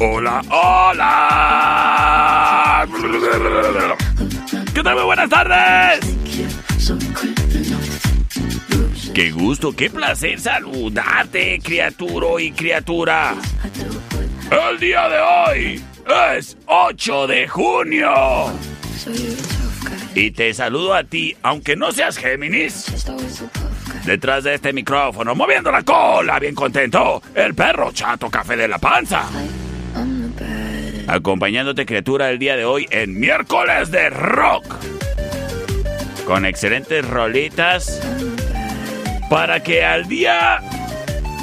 Hola, hola. ¿Qué tal? Muy buenas tardes. Qué gusto, qué placer saludarte, criatura y criatura. El día de hoy es 8 de junio. Y te saludo a ti, aunque no seas Géminis. Detrás de este micrófono, moviendo la cola, bien contento, el perro chato café de la panza. Acompañándote, criatura, el día de hoy en miércoles de rock. Con excelentes rolitas. Para que al día,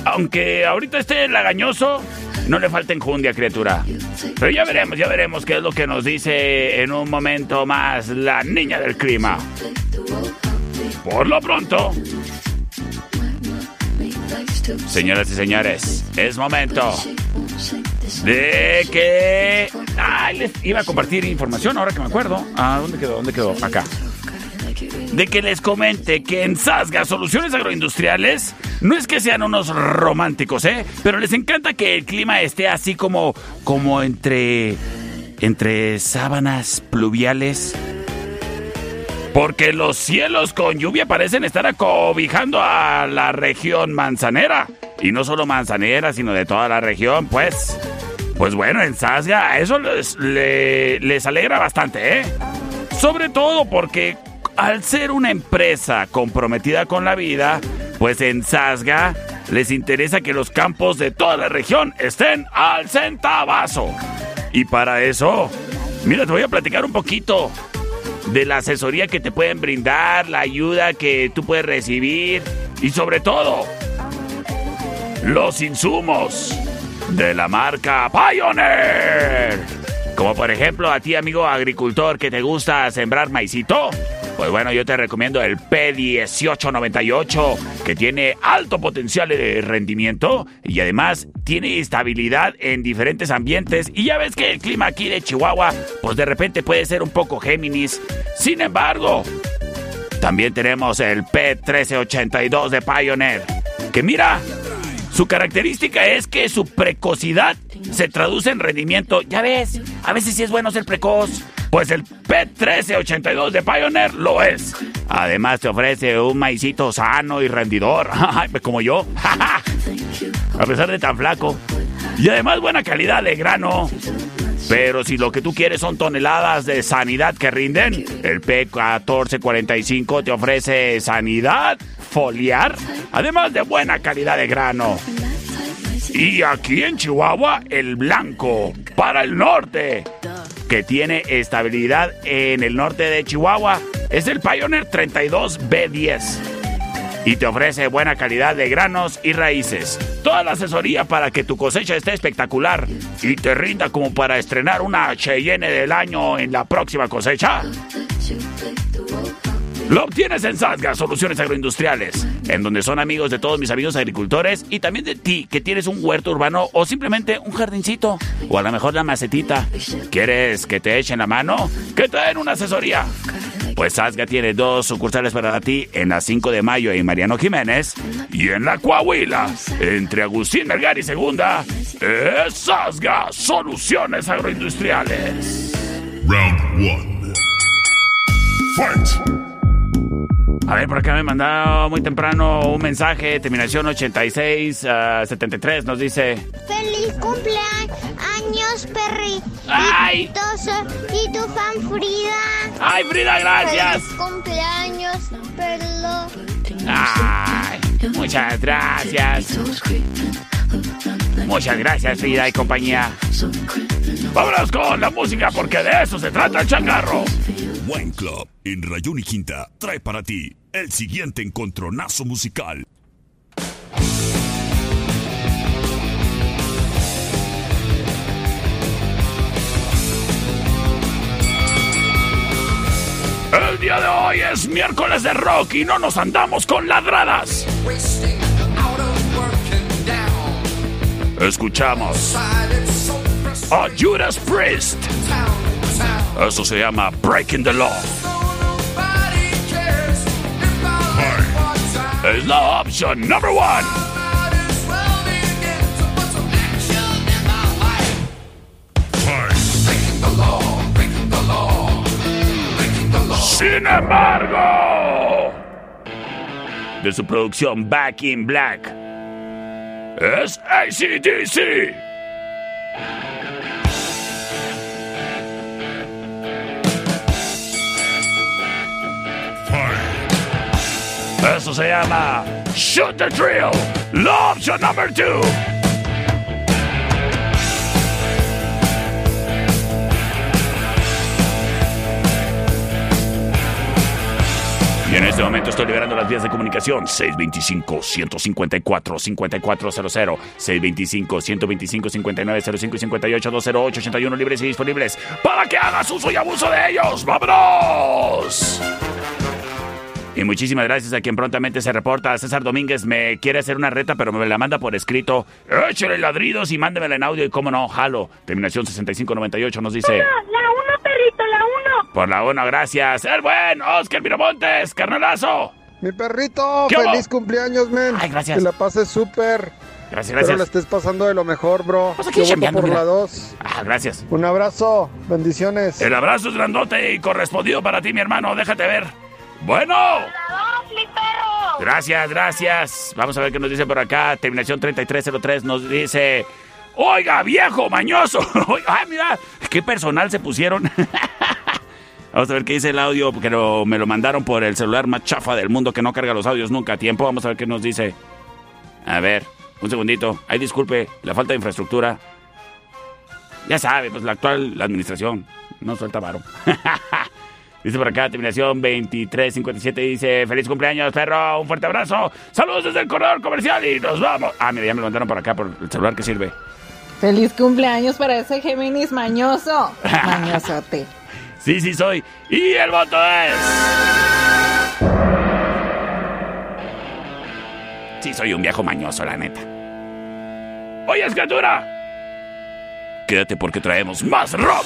aunque ahorita esté lagañoso, no le falte enjundia, criatura. Pero ya veremos, ya veremos qué es lo que nos dice en un momento más la niña del clima. Por lo pronto, señoras y señores, es momento de que... Ay, les iba a compartir información ahora que me acuerdo. Ah, ¿dónde quedó? ¿Dónde quedó? Acá. De que les comente que en Sasga Soluciones Agroindustriales no es que sean unos románticos, ¿eh? Pero les encanta que el clima esté así como, como entre, entre sábanas pluviales. Porque los cielos con lluvia parecen estar acobijando a la región manzanera. Y no solo manzanera, sino de toda la región, pues. Pues bueno, en Sasga eso les, le- les alegra bastante, ¿eh? Sobre todo porque al ser una empresa comprometida con la vida, pues en Sasga les interesa que los campos de toda la región estén al centavazo. Y para eso, mira, te voy a platicar un poquito de la asesoría que te pueden brindar, la ayuda que tú puedes recibir y sobre todo los insumos de la marca Pioneer. Como por ejemplo a ti amigo agricultor que te gusta sembrar maicito. Pues bueno, yo te recomiendo el P1898 que tiene alto potencial de rendimiento y además tiene estabilidad en diferentes ambientes y ya ves que el clima aquí de Chihuahua pues de repente puede ser un poco Géminis. Sin embargo, también tenemos el P1382 de Pioneer que mira, su característica es que su precocidad se traduce en rendimiento. Ya ves, a veces sí es bueno ser precoz. Pues el P1382 de Pioneer lo es. Además te ofrece un maicito sano y rendidor, como yo. A pesar de tan flaco. Y además buena calidad de grano. Pero si lo que tú quieres son toneladas de sanidad que rinden, el P1445 te ofrece sanidad foliar, además de buena calidad de grano. Y aquí en Chihuahua, el blanco para el norte, que tiene estabilidad en el norte de Chihuahua, es el Pioneer 32B10 y te ofrece buena calidad de granos y raíces. Toda la asesoría para que tu cosecha esté espectacular y te rinda como para estrenar una Cheyenne del año en la próxima cosecha. Lo obtienes en Sasga Soluciones Agroindustriales, en donde son amigos de todos mis amigos agricultores y también de ti que tienes un huerto urbano o simplemente un jardincito o a lo mejor la macetita. ¿Quieres que te echen la mano? Que te den una asesoría. Pues Sasga tiene dos sucursales para ti en la 5 de mayo en Mariano Jiménez y en la Coahuila, entre Agustín Melgar y Segunda, es Sasga Soluciones Agroindustriales. Round one. A ver, por acá me mandado muy temprano un mensaje, terminación 86, 73, nos dice... ¡Feliz cumpleaños, perri! ¡Ay! Y tu fan Frida. ¡Ay, Frida, gracias! ¡Feliz cumpleaños, perlo! ¡Ay! Muchas gracias. Muchas gracias, Frida y compañía. Vámonos con la música porque de eso se trata el changarro. Wine Club en Rayón y Quinta trae para ti el siguiente encontronazo musical. El día de hoy es miércoles de rock y no nos andamos con ladradas. Escuchamos a Judas Priest. Eso se llama Breaking the Law. Es la opción number one. Sin embargo, de su producción Back in Black, es ACDC. Eso se llama Shoot the Drill. La opción number two. En este momento estoy liberando las vías de comunicación 625-154-5400, 625-125-5905 y 58-208-81 libres y disponibles para que hagas uso y abuso de ellos. ¡Vámonos! Y muchísimas gracias a quien prontamente se reporta. César Domínguez me quiere hacer una reta, pero me la manda por escrito. Échale ladridos y mándemela en audio y cómo no, jalo. Terminación 6598 nos dice uno, perrito, la uno. Por la uno, gracias. El buen Oscar Miramontes, carnalazo. Mi perrito, feliz cumpleaños, men. Ay, gracias. Que la pases súper. Gracias, Espero la gracias. estés pasando de lo mejor, bro. Pues aquí Yo voto chambeando, por mira. la 2. Ah, gracias. Un abrazo, bendiciones. El abrazo es grandote y correspondido para ti, mi hermano. Déjate ver. Bueno. La dos, mi perro. Gracias, gracias. Vamos a ver qué nos dice por acá. Terminación 3303 nos dice... Oiga, viejo, mañoso. Ay, mira, qué personal se pusieron. Vamos a ver qué dice el audio, porque lo- me lo mandaron por el celular más chafa del mundo que no carga los audios nunca a tiempo. Vamos a ver qué nos dice. A ver, un segundito. Ay, disculpe, la falta de infraestructura. Ya sabe, pues la actual administración no suelta varo. Dice por acá, terminación 2357, dice, feliz cumpleaños, perro, un fuerte abrazo, saludos desde el corredor comercial y nos vamos. Ah, mira, ya me lo mandaron por acá por el celular que sirve. Feliz cumpleaños para ese Géminis mañoso. Mañosote. Sí, sí soy. Y el voto es... Sí, soy un viejo mañoso, la neta. Oye, criatura. Quédate porque traemos más rock.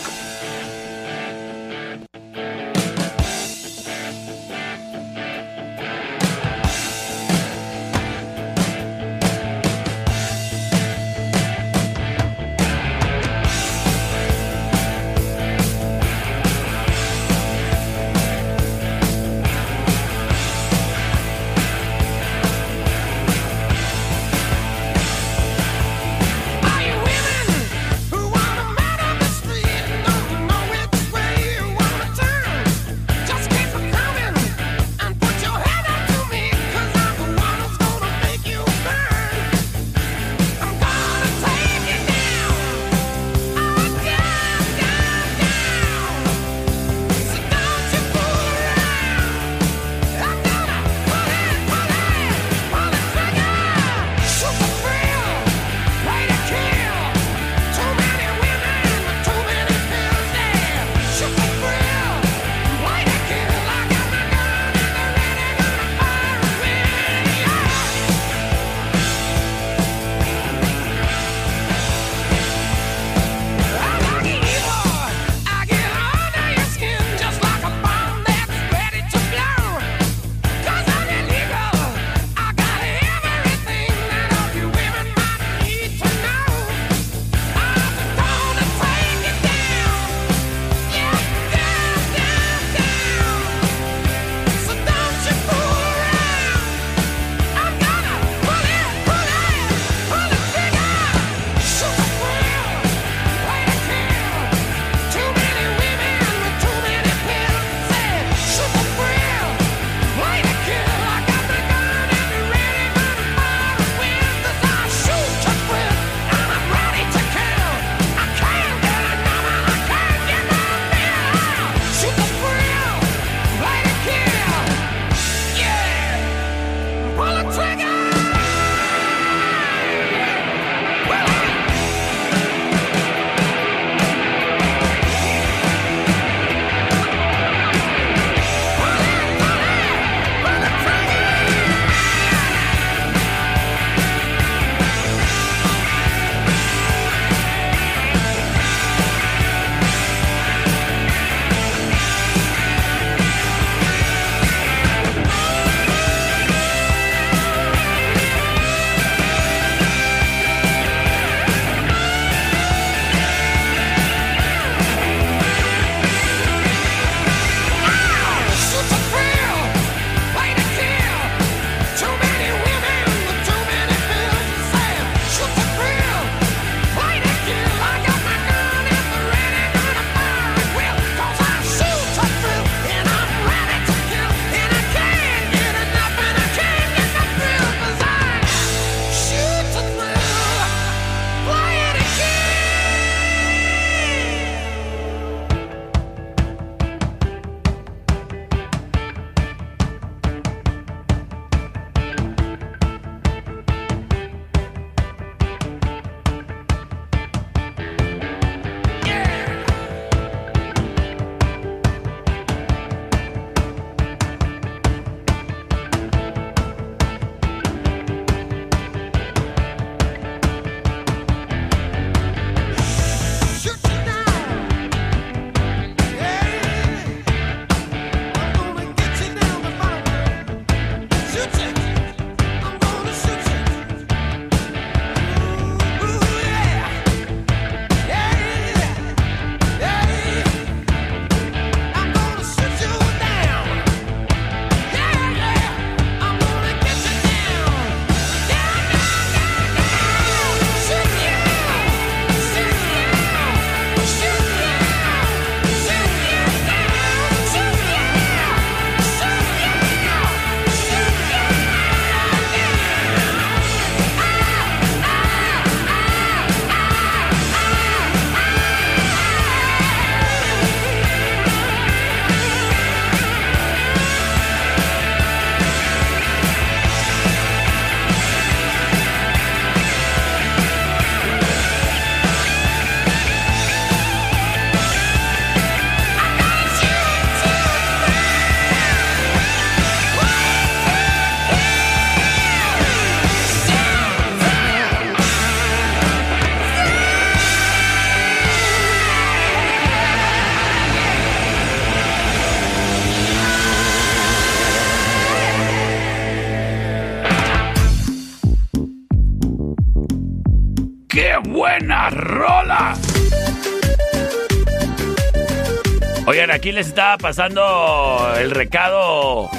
Aquí les estaba pasando el recado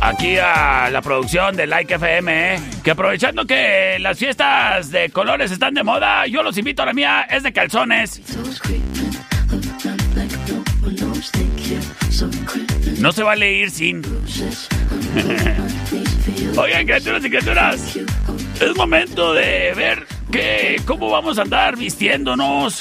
aquí a la producción de Like FM, ¿eh? que aprovechando que las fiestas de colores están de moda, yo los invito a la mía, es de calzones. No se vale ir sin. Oigan, criaturas y criaturas, es momento de ver que, cómo vamos a andar vistiéndonos,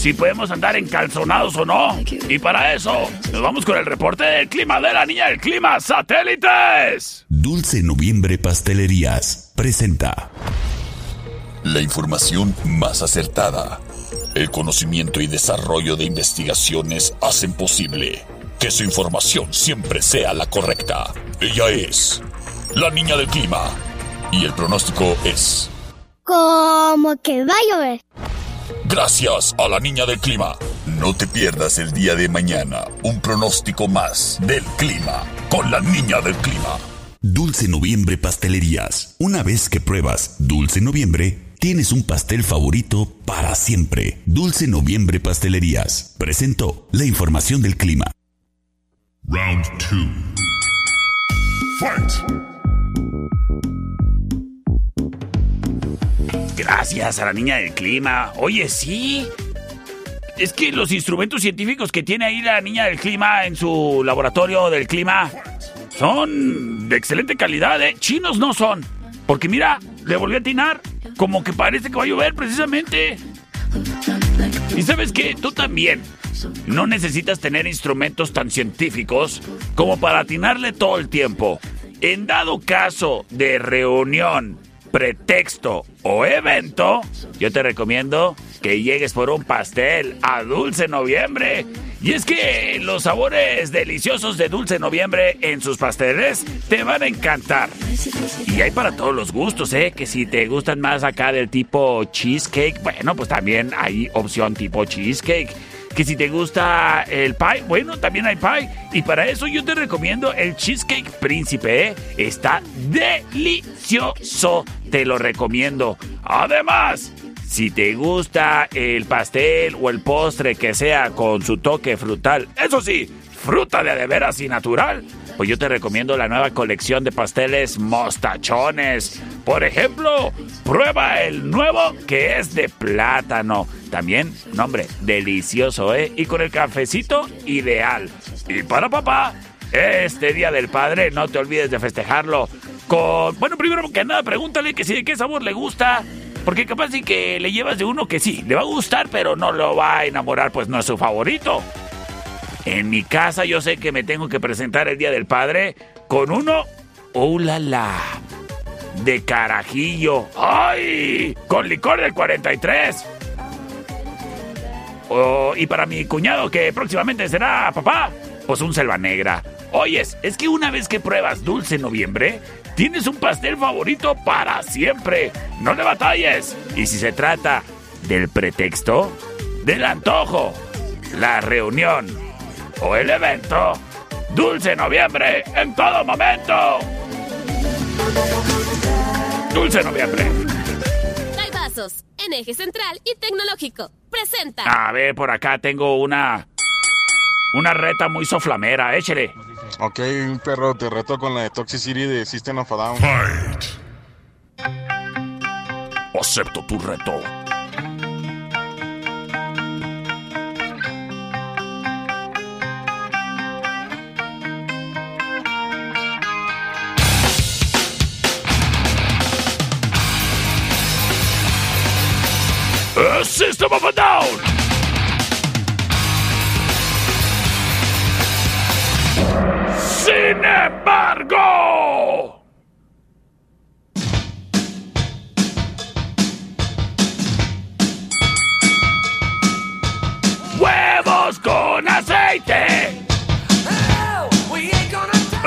si podemos andar encalzonados o no. Y para eso, nos vamos con el reporte del clima de la niña del clima satélites. Dulce Noviembre Pastelerías presenta la información más acertada. El conocimiento y desarrollo de investigaciones hacen posible que su información siempre sea la correcta. Ella es la niña del clima y el pronóstico es Como que va a llover. Gracias a la niña del clima. No te pierdas el día de mañana un pronóstico más del clima con la niña del clima. Dulce Noviembre Pastelerías. Una vez que pruebas Dulce Noviembre, tienes un pastel favorito para siempre. Dulce Noviembre Pastelerías. Presentó la información del clima. Round 2. Fight! Gracias a la niña del clima. Oye, sí. Es que los instrumentos científicos que tiene ahí la niña del clima en su laboratorio del clima son de excelente calidad, ¿eh? Chinos no son. Porque mira, le volví a atinar. Como que parece que va a llover precisamente. Y sabes qué, tú también. No necesitas tener instrumentos tan científicos como para atinarle todo el tiempo. En dado caso de reunión, pretexto o evento, yo te recomiendo que llegues por un pastel a Dulce Noviembre. Y es que los sabores deliciosos de Dulce Noviembre en sus pasteles te van a encantar. Y hay para todos los gustos, ¿eh? Que si te gustan más acá del tipo cheesecake, bueno, pues también hay opción tipo cheesecake. Que si te gusta el pie, bueno, también hay pie. Y para eso yo te recomiendo el Cheesecake Príncipe, ¿eh? Está delicioso, te lo recomiendo. Además, si te gusta el pastel o el postre que sea con su toque frutal, eso sí, fruta de de veras y natural, pues yo te recomiendo la nueva colección de pasteles mostachones. Por ejemplo, prueba el nuevo que es de plátano. También, nombre, delicioso, ¿eh? Y con el cafecito ideal. Y para papá, este Día del Padre, no te olvides de festejarlo con... Bueno, primero que nada, pregúntale que si de qué sabor le gusta. Porque capaz de que le llevas de uno que sí, le va a gustar, pero no lo va a enamorar, pues no es su favorito. En mi casa yo sé que me tengo que presentar el Día del Padre con uno, oh la la, de carajillo. ¡Ay! Con licor del 43. Oh, y para mi cuñado que próximamente será papá, pues un selva negra. Oyes, es que una vez que pruebas Dulce Noviembre, tienes un pastel favorito para siempre. No le batalles. Y si se trata del pretexto, del antojo, la reunión o el evento, Dulce Noviembre en todo momento. Dulce Noviembre. Vasos, en eje central y tecnológico. Presenta. A ver, por acá tengo una. Una reta muy soflamera, échele. Ok, perro, te reto con la de Toxicity de System of a Down. Fight! Acepto tu reto. A System of a Down. Sin embargo. Huevos con aceite.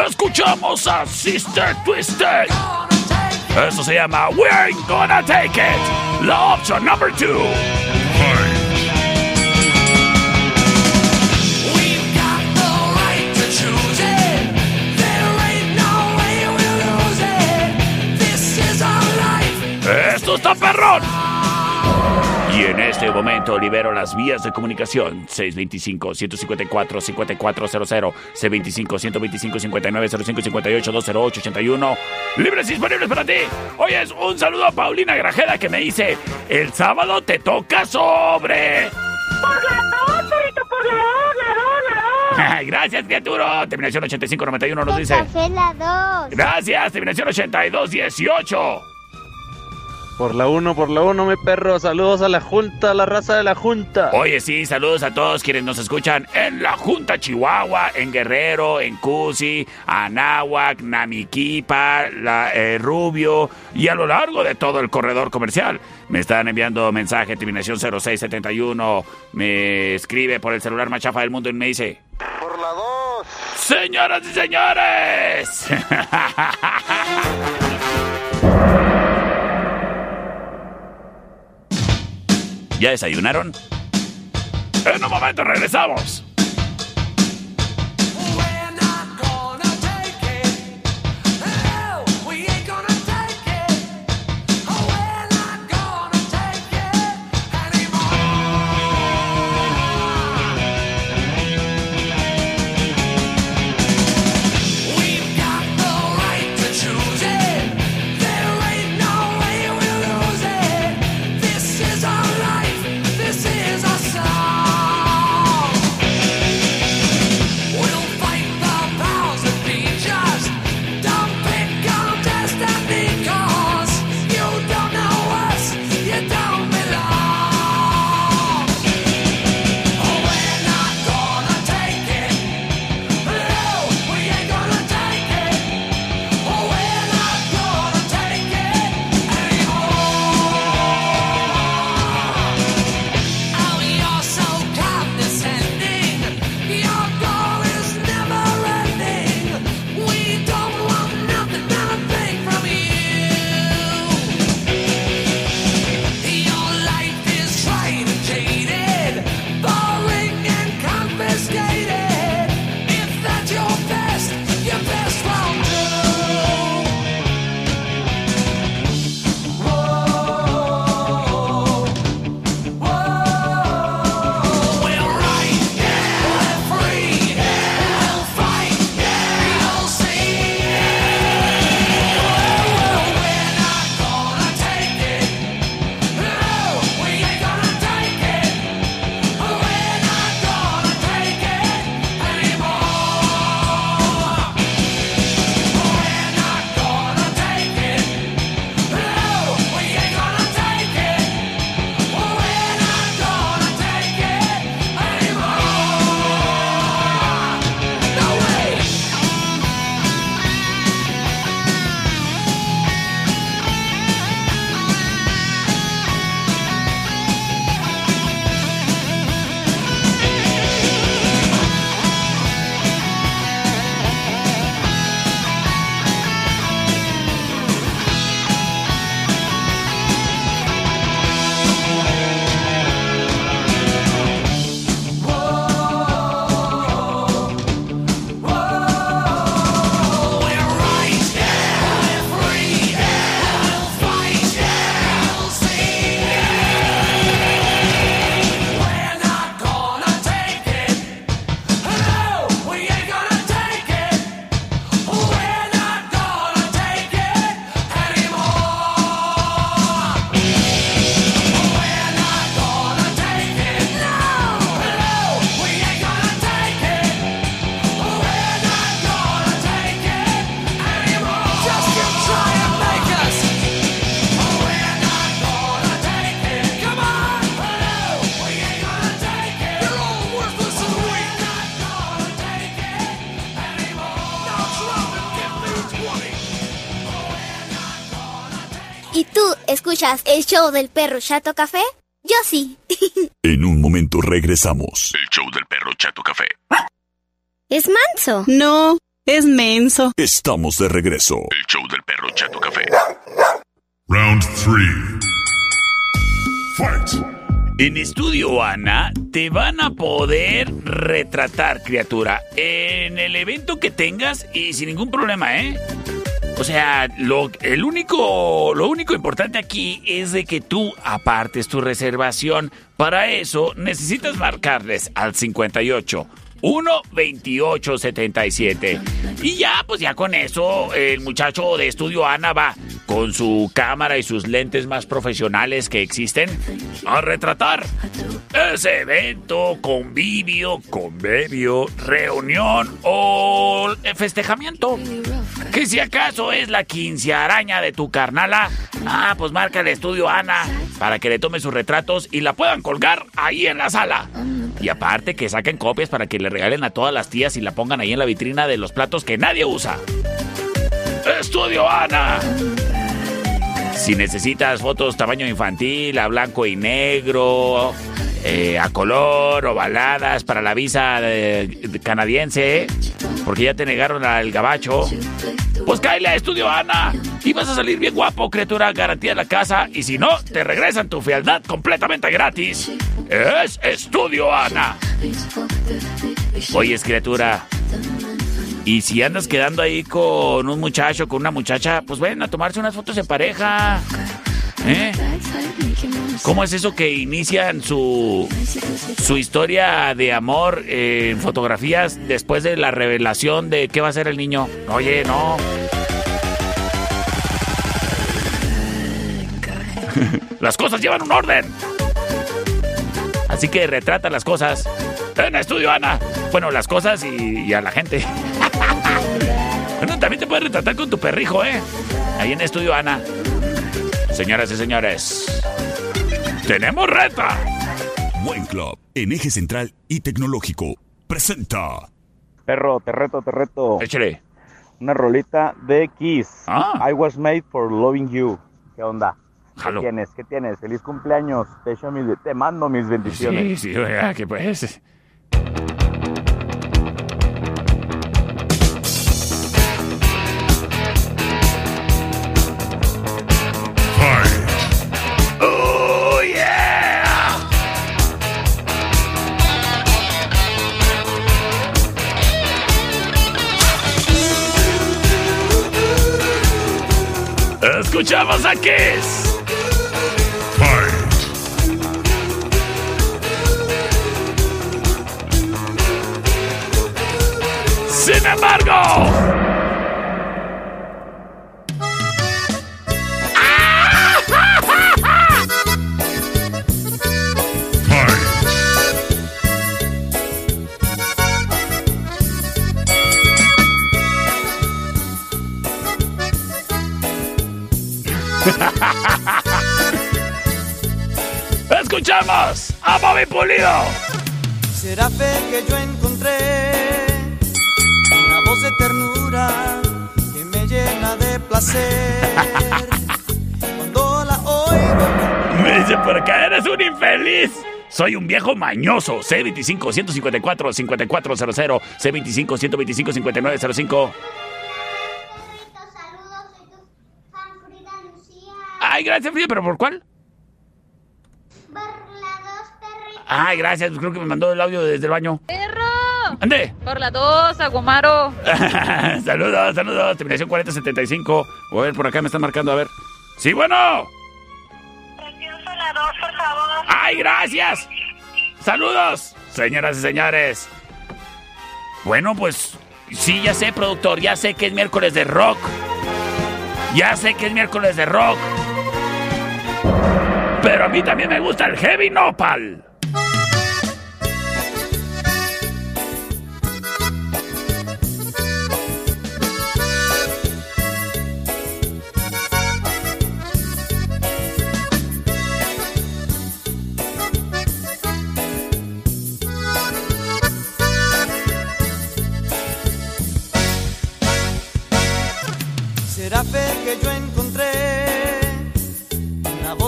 Escuchamos a Sister Twisted. Eso se llama We Ain't Gonna Take It. La opción number two. Esto está perrón. Y en este momento libero las vías de comunicación 625-154-5400, C25-125-5905-58-208-81. Libres y disponibles para ti. Hoy es un saludo a Paulina Grajeda que me dice, el sábado te toca sobre... Por la dos, perrito, por la dos, la dos, la dos. Gracias, criatura. Terminación 8591 nos dice... La 2. Gracias, terminación 8218. Por la 1, por la 1, mi perro. Saludos a la Junta, a la raza de la Junta. Oye, sí, saludos a todos quienes nos escuchan en la Junta Chihuahua, en Guerrero, en Cusi, Anáhuac, Namiquipa, la, eh, Rubio y a lo largo de todo el corredor comercial. Me están enviando mensaje, terminación 0671. Me escribe por el celular más chafa del mundo y me dice... Por la 2. Señoras y señores. ¿Ya desayunaron? En un momento regresamos. Escuchas el show del perro Chato Café? Yo sí. En un momento regresamos. El show del perro Chato Café. es manso. No, es menso. Estamos de regreso. El show del perro Chato Café. Round 3. Fight. En estudio, Ana, te van a poder retratar, criatura, en el evento que tengas y sin ningún problema, ¿eh? O sea, lo, el único, lo único importante aquí es de que tú apartes tu reservación. Para eso necesitas marcarles al 58 1-28-77. Y ya, pues ya con eso, el muchacho de estudio Ana va con su cámara y sus lentes más profesionales que existen a retratar ese evento, convivio, convivio, reunión o festejamiento. Que si acaso es la araña de tu carnala, ah, pues marca el estudio Ana para que le tome sus retratos y la puedan colgar ahí en la sala. Y aparte que saquen copias para que le regalen a todas las tías y la pongan ahí en la vitrina de los platos que nadie usa. Estudio Ana. Si necesitas fotos tamaño infantil, a blanco y negro, eh, a color, o baladas para la visa canadiense, porque ya te negaron al gabacho, pues cállate a Estudio Ana y vas a salir bien guapo, criatura, garantía de la casa, y si no, te regresan tu fealdad completamente gratis. Es Estudio Ana. Oye, criatura. Y si andas quedando ahí con un muchacho, con una muchacha, pues ven a tomarse unas fotos de pareja. ¿Eh? ¿Cómo es eso que inician su, su historia de amor en fotografías después de la revelación de qué va a ser el niño? Oye, no. Las cosas llevan un orden. Así que retrata las cosas. En estudio, Ana. Bueno, las cosas y, a la gente. bueno, también te puedes retratar con tu perrijo, ¿eh? Ahí en estudio, Ana. Señoras y señores, tenemos reta. Buen Club, en eje central y tecnológico, presenta. Perro, te reto, te reto. Échale. Una rolita de Kiss. Ah. I was made for loving you. ¿Qué onda? Jalo. ¿Qué tienes? ¿Qué tienes? Feliz cumpleaños. Te, echo mis- te mando mis bendiciones. Sí, sí, oiga, que pues. Escuchamos a. Sin embargo. Escuchamos a Bobby Pulido. Será fe que yo encontré una voz de ternura que me llena de placer. Cuando la oigo, Me dice por acá, eres un infeliz. Soy un viejo mañoso. C25-154-5400. C25-125-5905. Ay, gracias, Frida, pero ¿por cuál? Ay, gracias, creo que me mandó el audio desde el baño. ¡Perro! ¡Ande! Por la dos, Agumaro. saludos, saludos. Terminación 4075. A ver, por acá me están marcando, a ver. Sí, bueno. ¡Ay, gracias! ¡Saludos! Señoras y señores. Bueno, pues sí, ya sé, productor, ya sé que es miércoles de rock. Ya sé que es miércoles de rock. Pero a mí también me gusta el heavy nopal.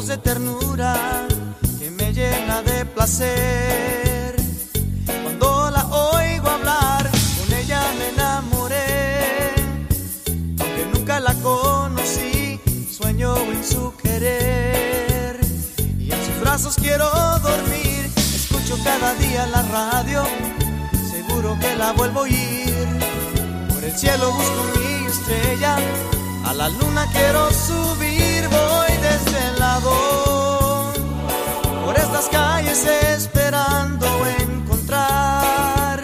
De ternura que me llena de placer. Cuando la oigo hablar, con ella me enamoré. Aunque nunca la conocí, sueño en su querer. Y en sus brazos quiero dormir. Escucho cada día la radio, seguro que la vuelvo a oír. Por el cielo busco mi estrella, A la luna quiero subir, por estas calles esperando encontrar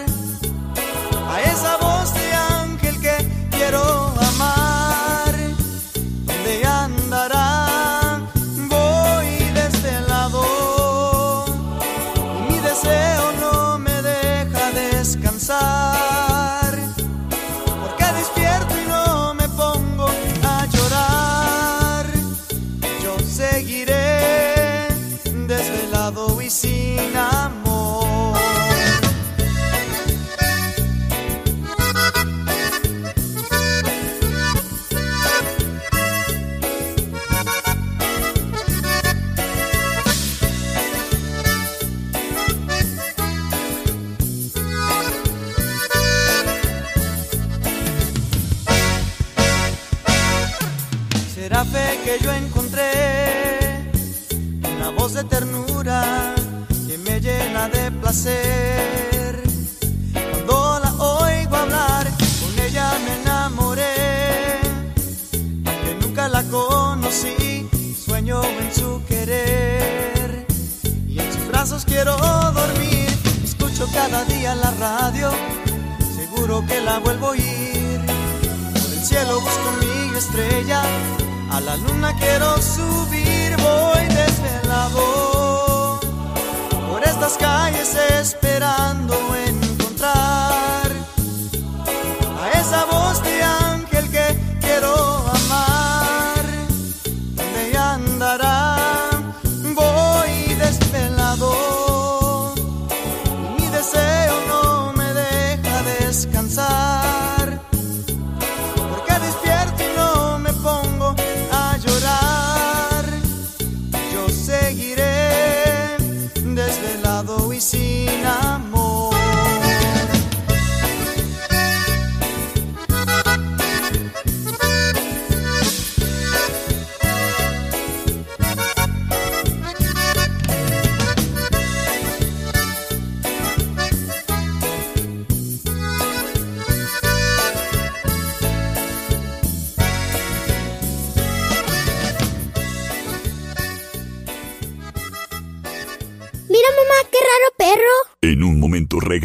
a esa voz de ángel que quiero amar. ¿Dónde andará? Voy desvelado y mi deseo no me deja descansar.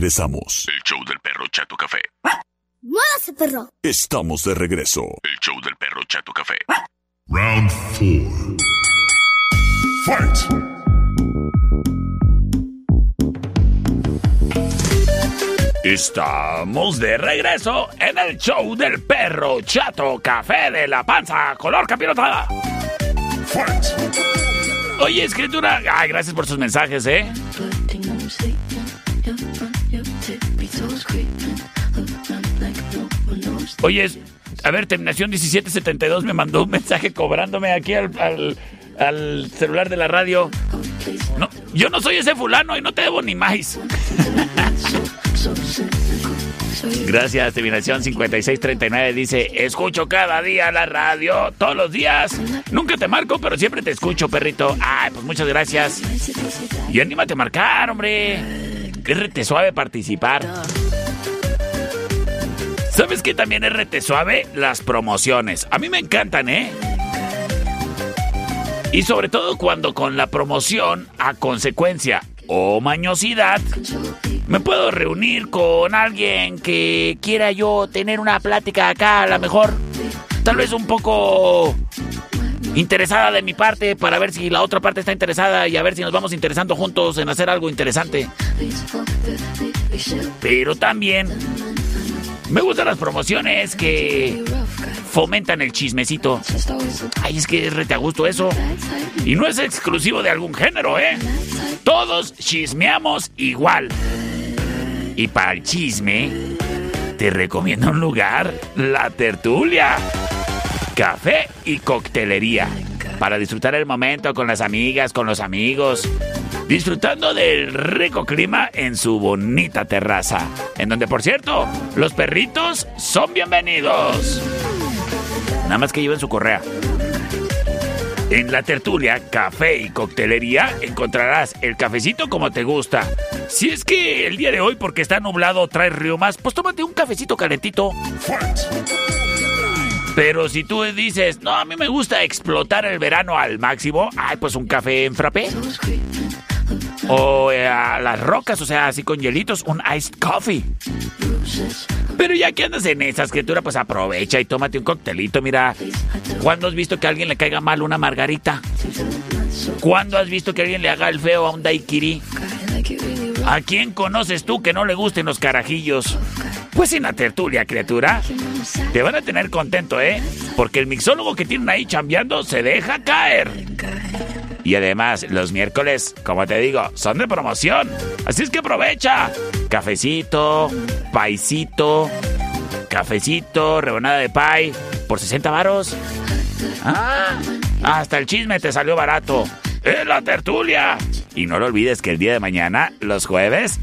Regresamos. El show del perro Chato Café. Muévase, perro. Estamos de regreso. El show del perro Chato Café. Round 4. Fight! Estamos de regreso en el show del perro chato café de la panza color capirotada. Oye, escritura. Ay, gracias por sus mensajes, ¿eh? Oye, a ver, terminación 1772 me mandó un mensaje cobrándome aquí al, celular de la radio. No, yo no soy ese fulano y no te debo ni más. Gracias, terminación 5639 dice, escucho cada día la radio, todos los días. Nunca te marco, pero siempre te escucho, perrito. Ay, pues muchas gracias. Y anímate a marcar, hombre. Rete suave participar. ¿Sabes qué también es rete suave? Las promociones. A mí me encantan, ¿eh? Y sobre todo cuando con la promoción, a consecuencia o mañosidad, me puedo reunir con alguien que quiera yo tener una plática acá, a lo mejor, tal vez un poco interesada de mi parte, para ver si la otra parte está interesada y a ver si nos vamos interesando juntos en hacer algo interesante. Pero también me gustan las promociones que fomentan el chismecito. Ay, es que es rete a gusto eso. Y no es exclusivo de algún género, ¿eh? Todos chismeamos igual. Y para el chisme, te recomiendo un lugar, la tertulia. Café y coctelería. Para disfrutar el momento con las amigas, con los amigos. Disfrutando del rico clima en su bonita terraza. En donde, por cierto, los perritos son bienvenidos. Nada más que lleven su correa. En la tertulia, café y coctelería encontrarás el cafecito como te gusta. Si es que el día de hoy, porque está nublado, trae riumas, pues tómate un cafecito calentito. Pero si tú dices, no, a mí me gusta explotar el verano al máximo, ay, pues un café en frappé. O eh, a las rocas, o sea, así con hielitos, un iced coffee. Pero ya que andas en esa escritura, pues aprovecha y tómate un coctelito. Mira, ¿cuándo has visto que a alguien le caiga mal una margarita? ¿Cuándo has visto que alguien le haga el feo a un daiquiri? ¿A quién conoces tú que no le gusten los carajillos? Pues en la tertulia, criatura. Te van a tener contento, ¿eh? Porque el mixólogo que tienen ahí chambeando se deja caer. Y además, los miércoles, como te digo, son de promoción. Así es que aprovecha. Cafecito, paisito, cafecito, rebanada de pay por 60 varos. Ah, hasta el chisme te salió barato. ¡Es la tertulia! Y no lo olvides que el día de mañana, los jueves,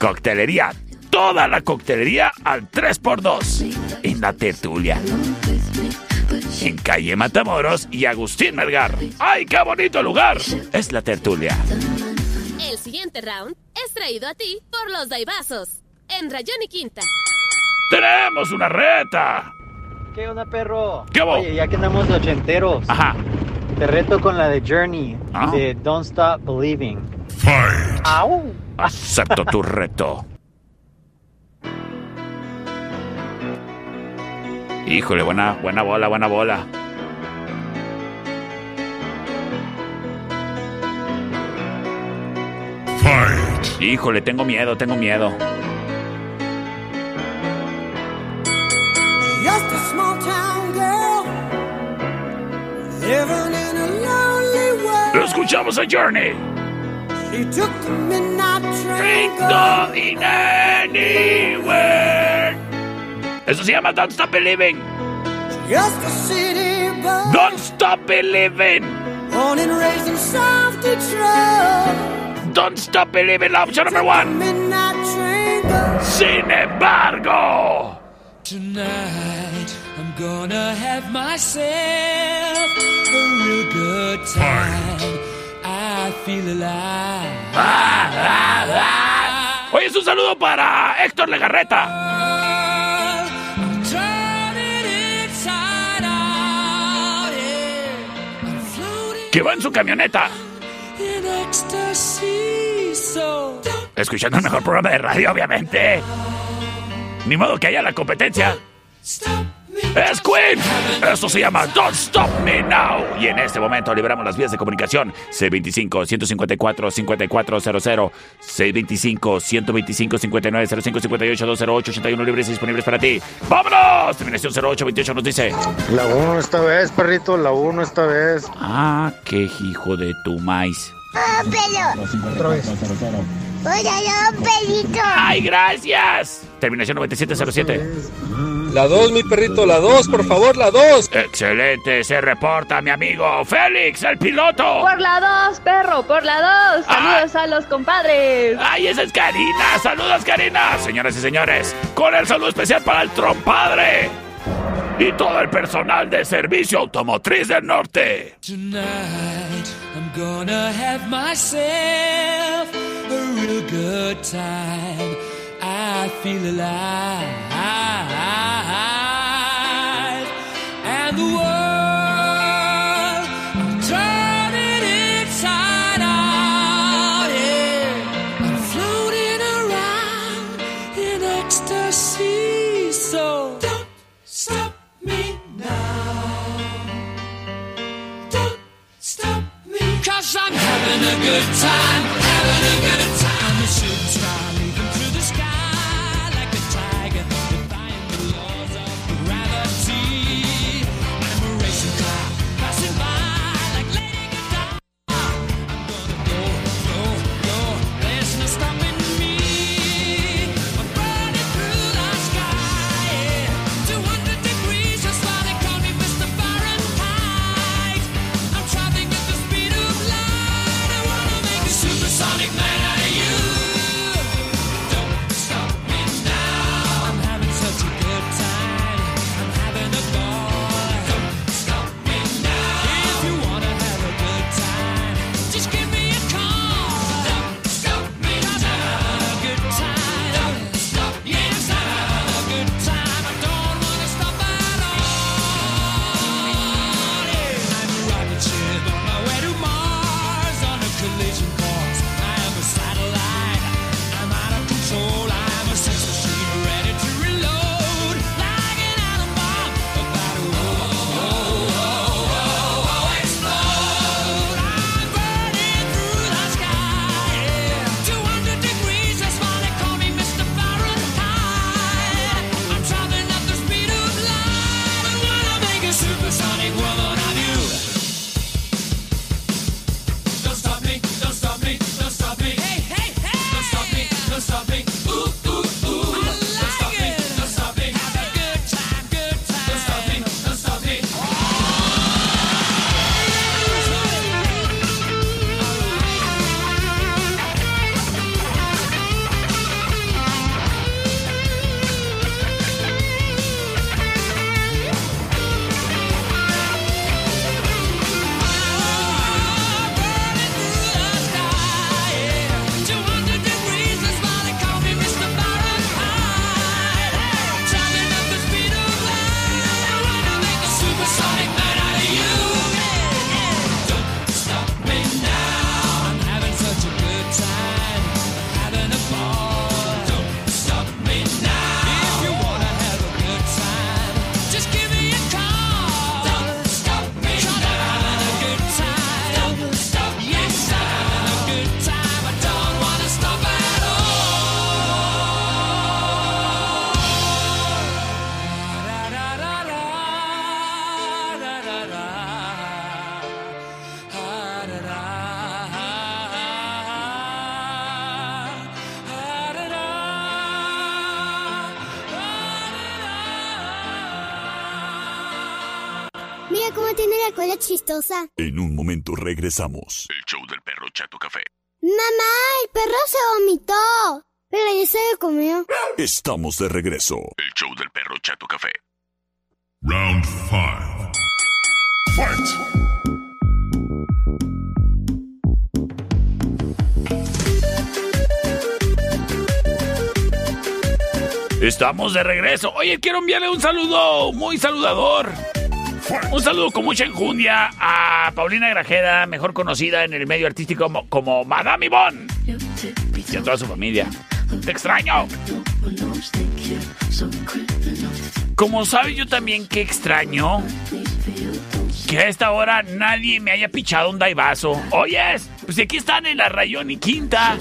coctelería. Toda la coctelería al 3x2 en la tertulia. En calle Matamoros y Agustín Melgar. ¡Ay, qué bonito lugar! Es la tertulia. El siguiente round es traído a ti por los Daibazos. En Rayón y Quinta. ¡Tenemos una reta! ¿Qué onda, perro? ¿Qué hubo? Oye, ya que andamos de ochenteros. Ajá. Te reto con la de Journey, Ah. de Don't Stop Believing. Fight. ¡Au! Acepto tu reto. Híjole, buena, buena bola, buena bola. Fight. Híjole, tengo miedo, tengo miedo. Just a small town girl living in a lonely world. Lo escuchamos a Journey. She took the midnight train. Going anywhere. Eso se llama Don't Stop Believing. Just a city boy. Don't Stop Believing. Born and raised in South Detroit. Don't Stop Believing, la opción number one. Midnight train goes. Sin embargo. Tonight I'm gonna have myself a real good time. I feel alive. Ah, ah, ah. Oye, es un saludo para Héctor Legarreta. Que va en su camioneta. Escuchando el mejor programa de radio, obviamente. Ni modo que haya la competencia. ¡Es Queen! Esto se llama Don't Stop Me Now. Y en este momento liberamos las vías de comunicación. C25-154-5400. C25-125-5905-58-208-81 libres y disponibles para ti. ¡Vámonos! Terminación 0828 nos dice... La 1 esta vez, perrito, la 1 esta vez. Ah, qué hijo de tu maíz. Oh, pelo. Otra vez. Hola, no, pelito. ¡Ay, gracias! Terminación 9707. La 2, mi perrito, la 2, por favor, la 2. Excelente, se reporta mi amigo Félix, el piloto. Por la 2, perro, por la 2. Saludos a los compadres. ¡Ay, esa es Karina! ¡Saludos, Karina! Señoras y señores, con el saludo especial para el trompadre y todo el personal de Servicio Automotriz del Norte. Tonight I'm gonna have myself a real good time. I feel alive. And the world I'm turning inside out. Yeah. I'm floating around in ecstasy. So don't stop me now. Don't stop me. Cause I'm having a good time, having a good time. Regresamos. El show del perro Chato Café. Mamá, el perro se vomitó. Pero ya se lo comió. Estamos de regreso. El show del perro Chato Café. Round 5. Fight! Estamos de regreso. Oye, quiero enviarle un saludo muy saludador. Un saludo con mucha enjundia a Paulina Grajeda, mejor conocida en el medio artístico como, Madame Yvonne. Y a toda su familia. Te extraño. Como sabes, yo también que extraño que a esta hora nadie me haya pichado un daivazo. Oyes, pues aquí están en la Rayón y Quinta.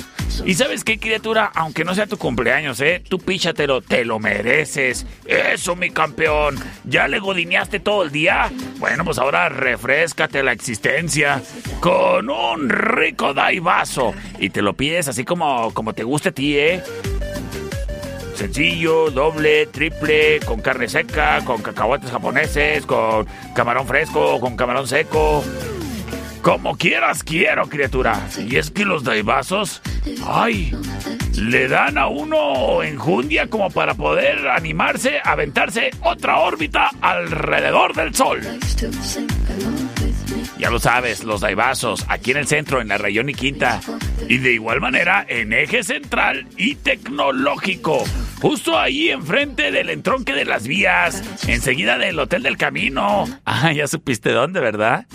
Y sabes qué, criatura, aunque no sea tu cumpleaños, ¿eh? Tú píchatelo, te lo mereces. Eso, mi campeón. ¿Ya le godineaste todo el día? Bueno, pues ahora refrescate la existencia con un rico daivazo. Y te lo pides así como, como te guste a ti, ¿eh? Sencillo, doble, triple, con carne seca, con cacahuates japoneses, con camarón fresco, con camarón seco. Como quieras, quiero, criatura. Y es que los daibazos, ay, le dan a uno enjundia como para poder animarse a aventarse otra órbita alrededor del sol. Ya lo sabes, los daibazos, aquí en el centro, en la Rayón y Quinta. Y de igual manera, en eje central y tecnológico. Justo ahí enfrente del entronque de las vías, enseguida del Hotel del Camino. Ah, ya supiste dónde, ¿verdad?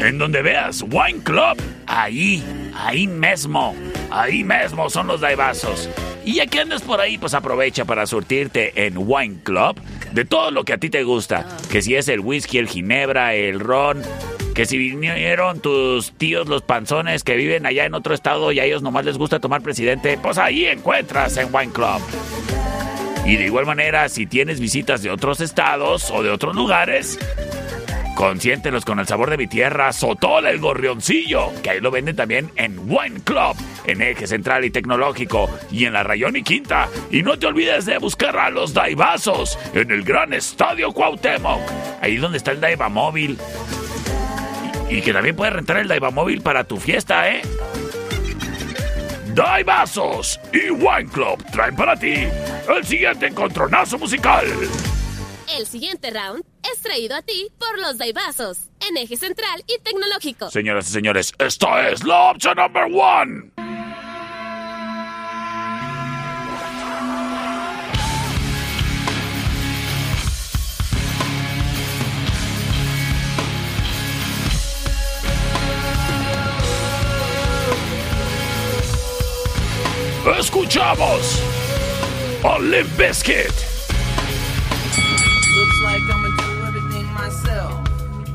En donde veas Wine Club, ahí, ahí mismo, ahí mismo son los daibazos. Y ya que andas por ahí, pues aprovecha para surtirte en Wine Club de todo lo que a ti te gusta. Que si es el whisky, el ginebra, el ron. Que si vinieron tus tíos los panzones que viven allá en otro estado y a ellos nomás les gusta tomar presidente, pues ahí encuentras en Wine Club. Y de igual manera, si tienes visitas de otros estados o de otros lugares, Consiéntelos con el sabor de mi tierra, Sotol el Gorrioncillo, que ahí lo venden también en Wine Club, en Eje Central y Tecnológico, y en la Rayón y Quinta. Y no te olvides de buscar a los Daibazos en el gran Estadio Cuauhtémoc, ahí donde está el Daiva Móvil. Y, y que también puedes rentar el Daiva Móvil para tu fiesta, ¿eh? Daibazos y Wine Club traen para ti el siguiente encontronazo musical. El siguiente round es traído a ti por los Daibazos, en eje central y tecnológico. Señoras y señores, esta es la opción number one. Escuchamos a Limp.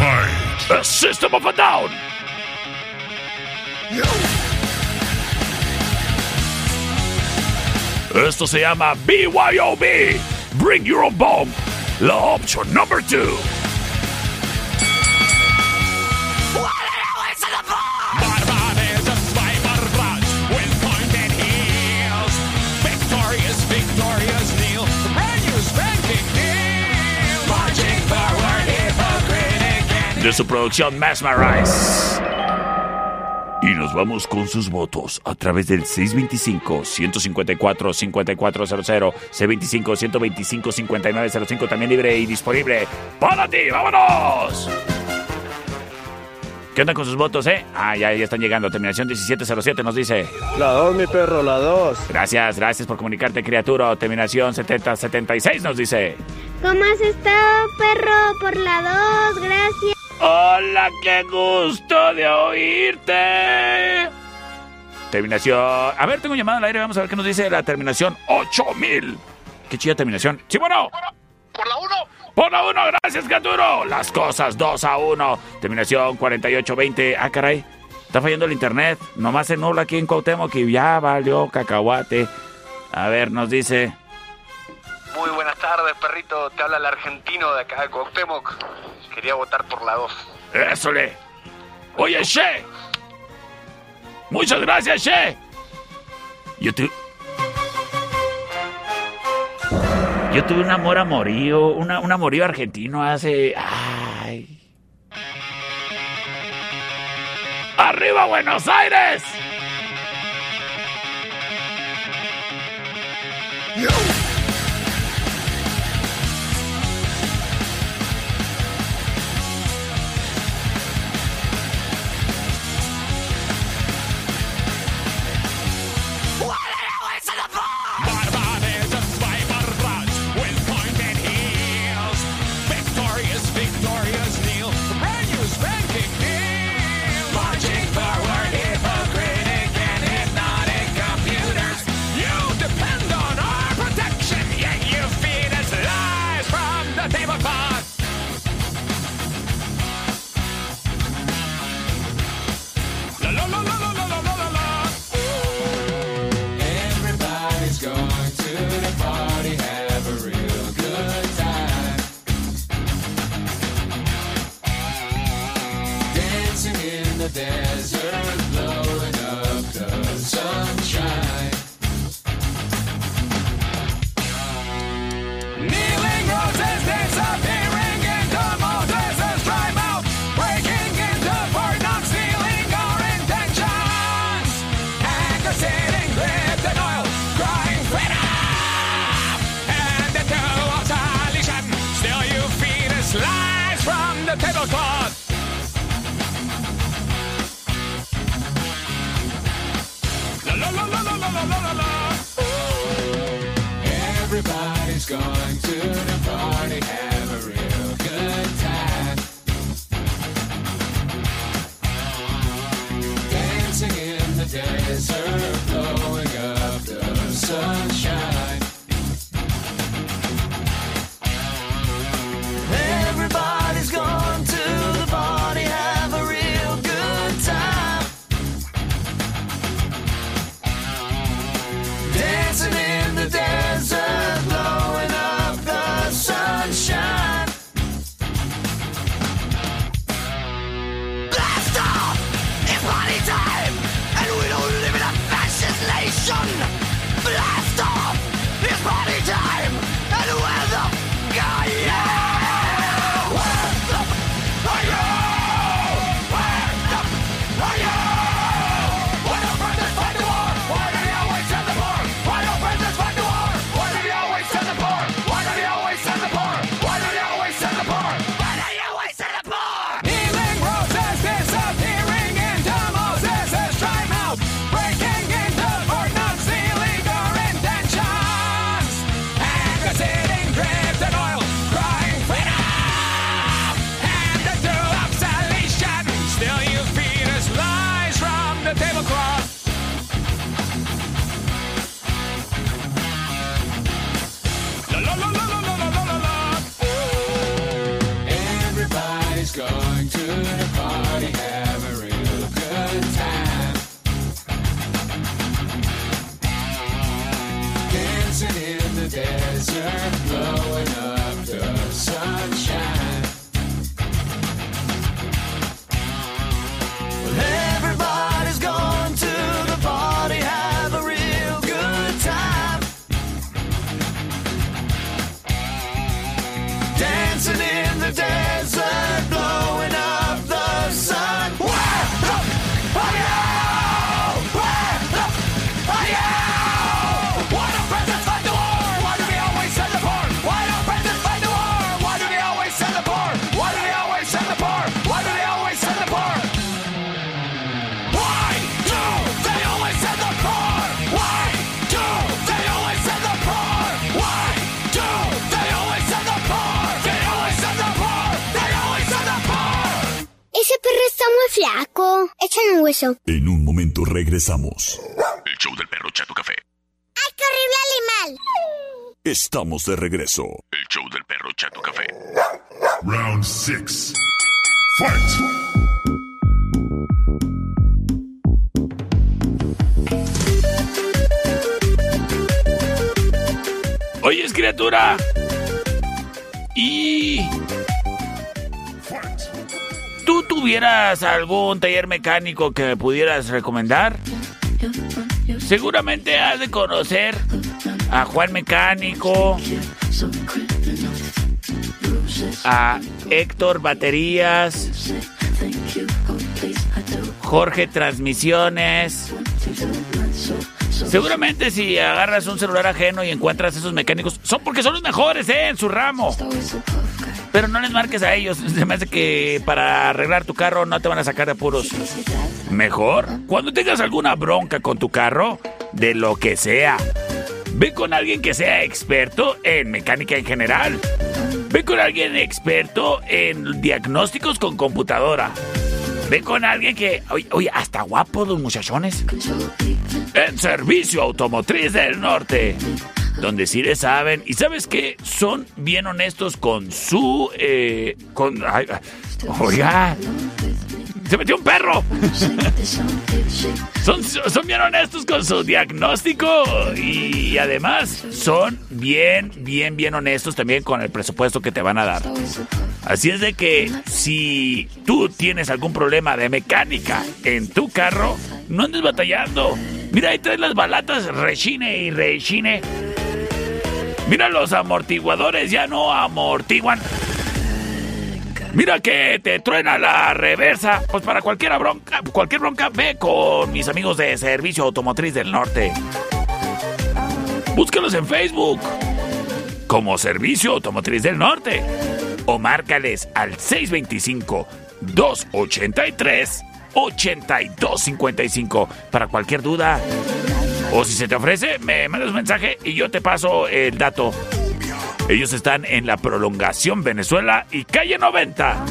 A System of a Down. Esto se llama BYOB. Bring your own bomb. La opción number two. De su producción Mesmerize. Y nos vamos con sus votos a través del 625-154-5400, C25-125-5905, también libre y disponible para ti. ¡Vámonos! ¿Qué onda con sus votos, eh? Ah, ya, ya están llegando. Terminación 1707 nos dice. La 2, mi perro, la 2. Gracias, gracias por comunicarte, criatura. Terminación 7076 nos dice. ¿Cómo has estado, perro? Por la 2, gracias. Hola, qué gusto de oírte. Terminación. A ver, tengo llamada al aire. Vamos a ver qué nos dice la terminación 8000. Qué chida terminación. Sí, bueno. Por la 1. Por la 1, gracias, Gaturo. Las cosas 2 a 1. Terminación 4820. Ah, caray. Está fallando el internet. Nomás se nula aquí en Cuauhtémoc que ya valió cacahuate. A ver, nos dice. Muy buenas tardes, perrito. Te habla el argentino de acá de Cuauhtémoc. Quería votar por la 2. ¡Ésole! Oye, Che. Muchas gracias, Che. Yo te... Yo tuve un amor amorío, una, un amorío argentino hace. ¡Ay! ¡Arriba, Buenos Aires! En un momento regresamos. El show del perro Chato Café. ¡Ay, qué horrible animal! Estamos de regreso. El show del perro Chato Café. Round 6. Fight! Oye, criatura. Y tuvieras algún taller mecánico que me pudieras recomendar? Seguramente has de conocer a Juan Mecánico, a Héctor Baterías, Jorge Transmisiones. Seguramente si agarras un celular ajeno y encuentras esos mecánicos, son porque son los mejores, ¿eh? En su ramo. Pero no les marques a ellos. Se me hace que para arreglar tu carro no te van a sacar de apuros. Mejor, cuando tengas alguna bronca con tu carro, de lo que sea, ve con alguien que sea experto en mecánica en general. Ve con alguien experto en diagnósticos con computadora. Ve con alguien que, oye, oye, hasta guapo los muchachones. En Servicio Automotriz del Norte. Donde sí le saben. Y sabes que son bien honestos con su. Eh, con. oiga. Se metió un perro. Son, son bien honestos con su diagnóstico y además son bien, bien, bien honestos también con el presupuesto que te van a dar. Así es de que si tú tienes algún problema de mecánica en tu carro, no andes batallando. Mira, ahí traes las balatas rechine y rechine. Mira, los amortiguadores ya no amortiguan. Mira que te truena la reversa. Pues para cualquier bronca, cualquier bronca, ve con mis amigos de Servicio Automotriz del Norte. Búscalos en Facebook como Servicio Automotriz del Norte o márcales al 625 283 8255 para cualquier duda. O si se te ofrece, me mandas un mensaje y yo te paso el dato. Ellos están en la prolongación Venezuela y calle 90.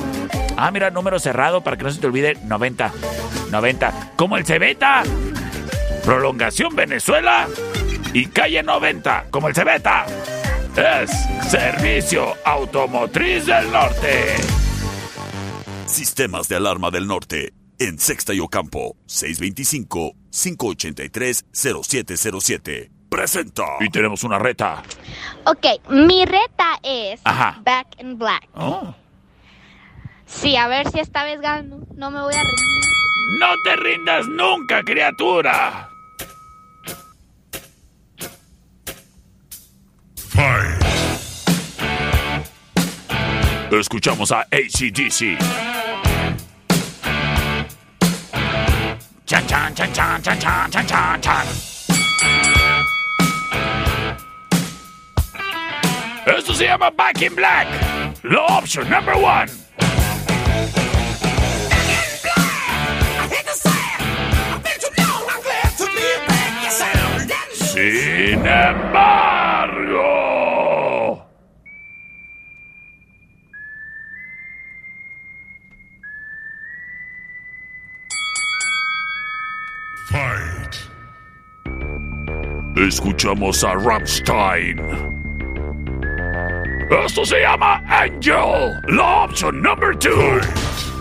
Ah, mira, número cerrado para que no se te olvide 90. 90. Como el Cebeta. Prolongación Venezuela y calle 90. Como el Cebeta. Es Servicio Automotriz del Norte. Sistemas de alarma del norte. En Sexta y Ocampo. 625-583-0707. Presenta. Y tenemos una reta. Ok, mi reta es Ajá. Back in Black. Oh. Sí, a ver si esta vez gano. No me voy a rendir. No te rindas nunca, criatura. Fight! Escuchamos a ACDC. Chan, chan, chan, chan, chan, chan, chan, chan, chan. Esto se llama Back in Black. La option number one. Sin escuchamos a Rammstein. Esto se llama Angel, la opción número 2.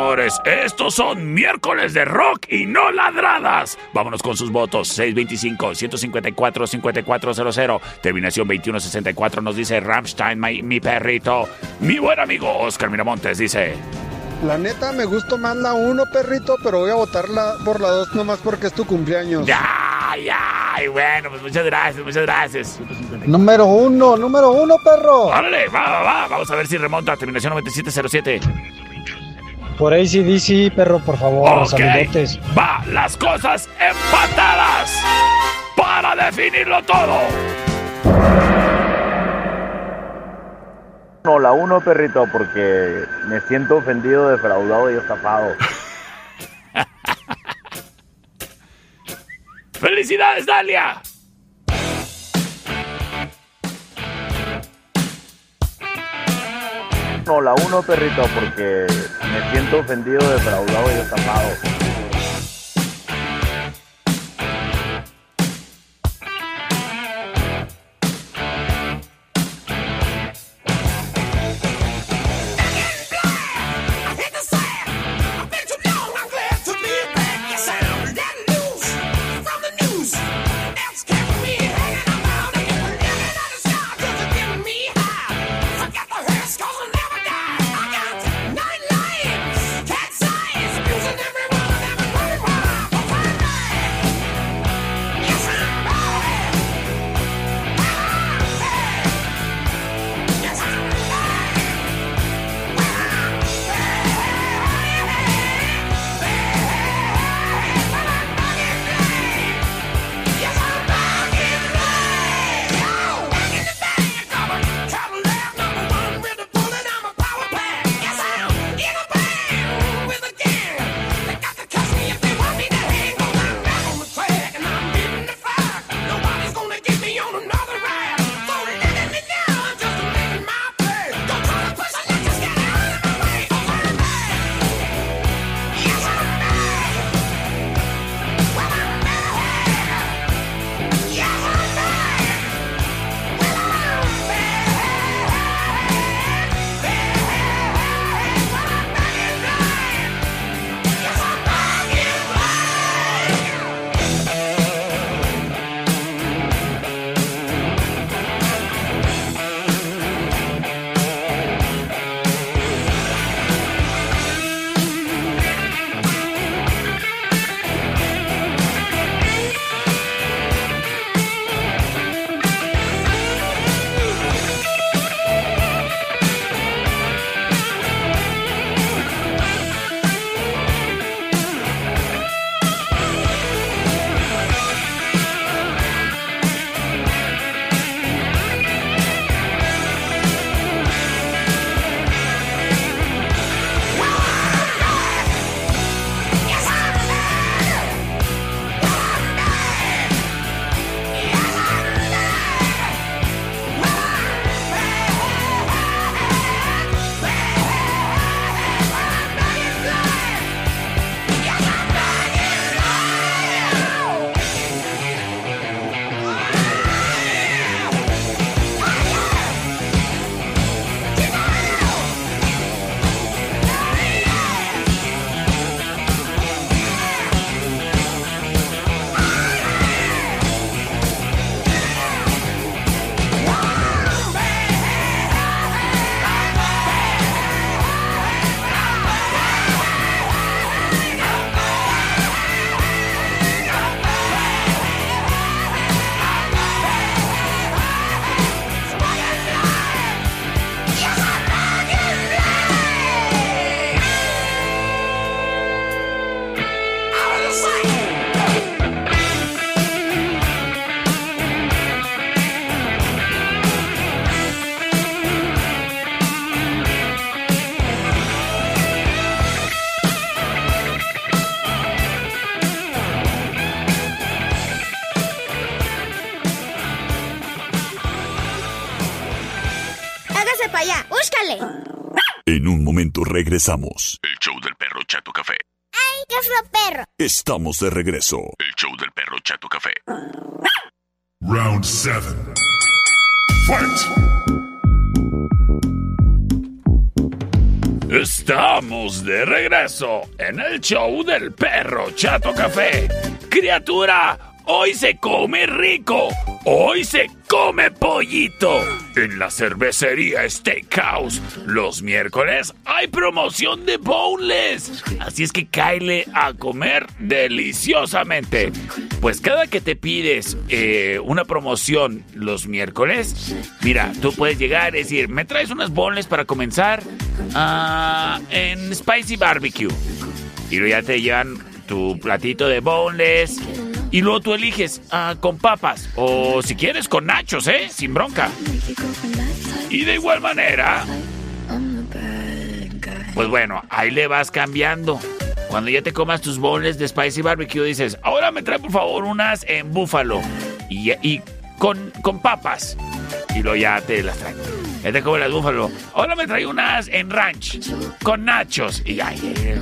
Señores, estos son miércoles de rock y no ladradas. Vámonos con sus votos. 625-154-5400. Terminación 2164 nos dice Rammstein, mi, mi perrito. Mi buen amigo Oscar Miramontes dice... La neta me gusta más la 1, perrito, pero voy a votar la- por la 2 nomás porque es tu cumpleaños. Ay, ay, bueno, pues muchas gracias, muchas gracias. Número 1, número 1, perro. Órale, va, va, va. Vamos a ver si remonta. Terminación 9707. Por ACDC, perro, por favor, Ok. saludotes. Va, las cosas empatadas para definirlo todo. No, la uno, perrito, porque me siento ofendido, defraudado y estafado. ¡Felicidades, Dalia! No, la uno, perrito, porque me siento ofendido, defraudado y estafado. Regresamos. El show del perro Chato Café. ¡Ay, qué feo perro! Estamos de regreso. El show del perro Chato Café. Round 7. Fight! Estamos de regreso en el show del perro Chato Café. Criatura, hoy se come rico. Hoy se come pollito. En la cervecería Steakhouse, los miércoles hay promoción de boneless. Así es que cáele a comer deliciosamente. Pues cada que te pides eh, una promoción los miércoles, mira, tú puedes llegar y decir, ¿me traes unas boneless para comenzar? Ah, en Spicy Barbecue. Y luego ya te llevan tu platito de boneless. Y luego tú eliges ah, con papas. O si quieres con nachos, ¿eh? Sin bronca. Y de igual manera, pues bueno, ahí le vas cambiando. Cuando ya te comas tus bowls de spicy barbecue, dices, ahora me trae por favor unas en búfalo y, con, con papas. Y luego ya te las trae. Ya te comes las búfalo. Ahora me trae unas en ranch con nachos. Y ay, eh,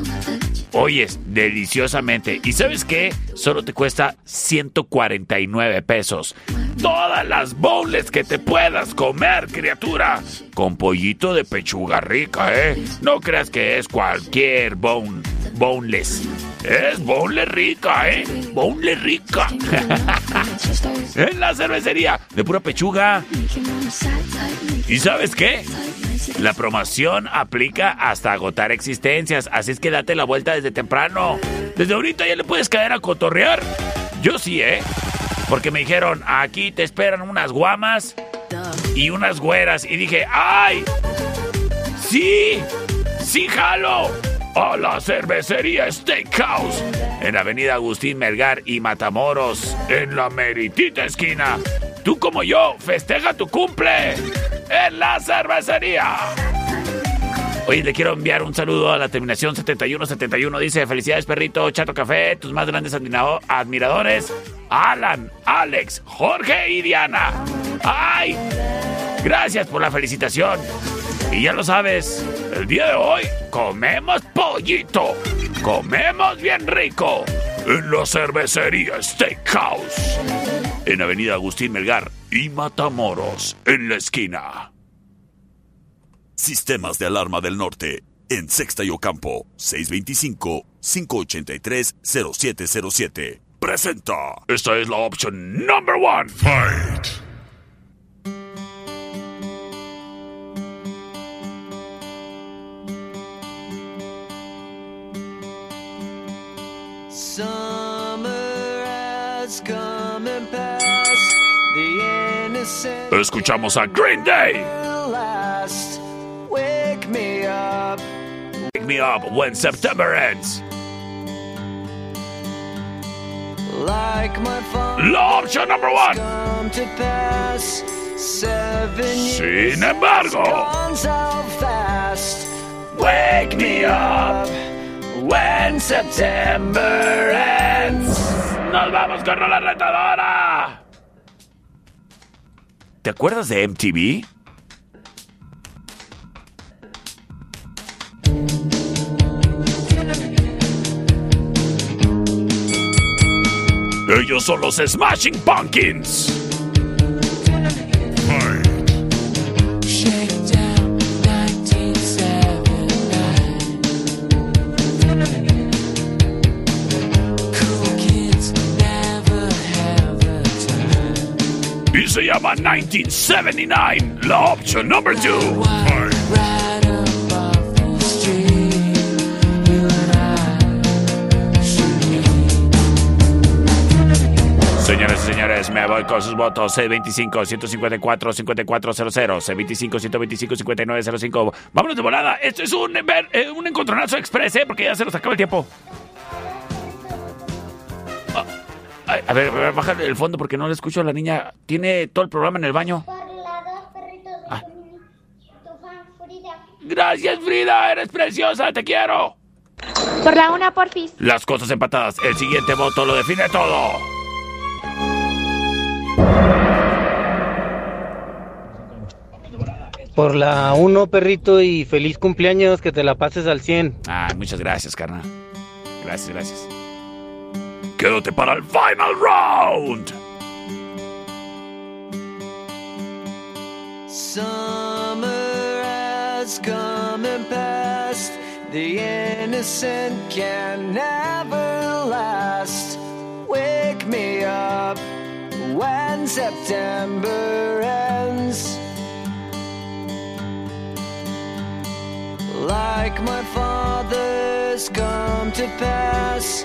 oyes, deliciosamente. ¿Y sabes qué? Solo te cuesta 149 pesos. Todas las bowls que te puedas comer, criatura. Con pollito de pechuga rica, ¿eh? No creas que es cualquier bone, boneless. Es boneless rica, ¿eh? Boneless rica. en la cervecería, de pura pechuga. ¿Y sabes qué? La promoción aplica hasta agotar existencias, así es que date la vuelta desde temprano. Desde ahorita ya le puedes caer a cotorrear. Yo sí, ¿eh? Porque me dijeron, aquí te esperan unas guamas y unas güeras. Y dije, ¡ay! ¡Sí! ¡Sí, jalo! A la cervecería Steakhouse en Avenida Agustín Melgar y Matamoros, en la meritita esquina. Tú como yo, festeja tu cumple en la cervecería. Oye, le quiero enviar un saludo a la terminación 7171. Dice, felicidades perrito, Chato Café, tus más grandes admirado- admiradores, Alan, Alex, Jorge y Diana. ¡Ay! Gracias por la felicitación. Y ya lo sabes, el día de hoy comemos pollito. Comemos bien rico. En la cervecería Steakhouse. En Avenida Agustín Melgar y Matamoros, en la esquina. Sistemas de alarma del norte. En Sexta y Ocampo. 625-583-0707. Presenta. Esta es la opción number one. Fight. Escuchamos a Green Day. Wake me up. Wake me up when September ends. Like my father La opción number one. come to pass. Seven years Sin embargo, gone so fast. wake me up when September ends. Nos vamos con la retadora. ¿Te acuerdas de MTV? Ellos son los Smashing Pumpkins. Se llama 1979. La opción should meet. Señoras y señores, me voy con sus votos. C25-154-5400. C25-125-5905. Vámonos de volada. Esto es un, eh, un encontronazo express, ¿eh? Porque ya se nos acaba el tiempo. A ver, a ver, baja el fondo porque no le escucho a la niña. Tiene todo el programa en el baño. Ah. Gracias, Frida. Eres preciosa. Te quiero. Por la una, porfis. Las cosas empatadas. El siguiente voto lo define todo. Por la 1, perrito, y feliz cumpleaños, que te la pases al 100. Ay, muchas gracias, carnal. Gracias, gracias. Quédate para el final round. Summer has come and passed. The innocent can never last. Wake me up when September ends. Like my father's come to pass.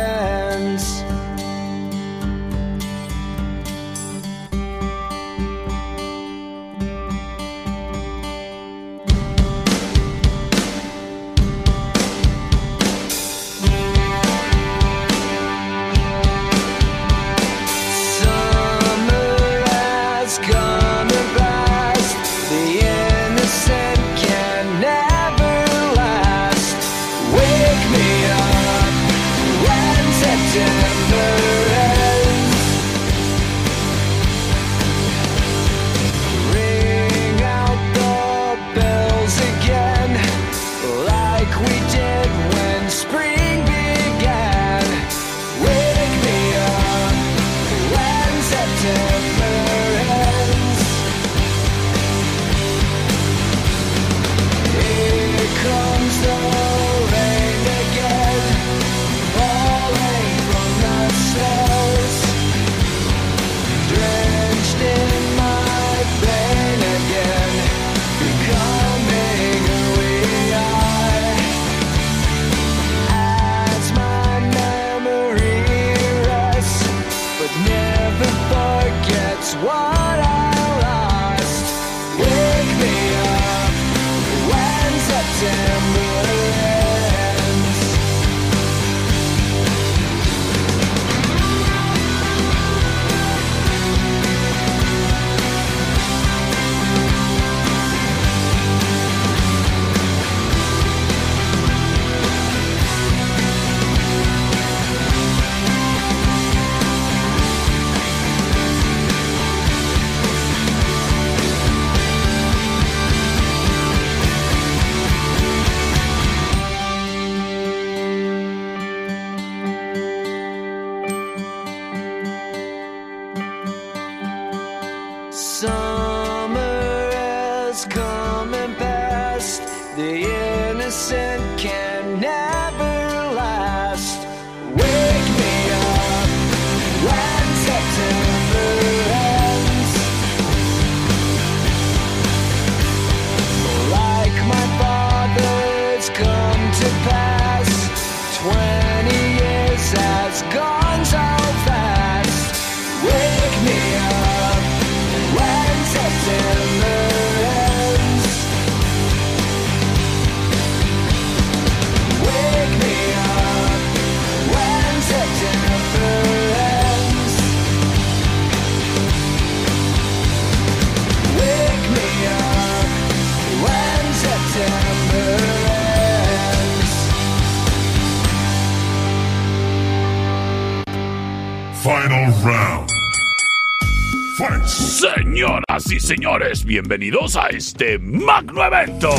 Señores, bienvenidos a este magno evento,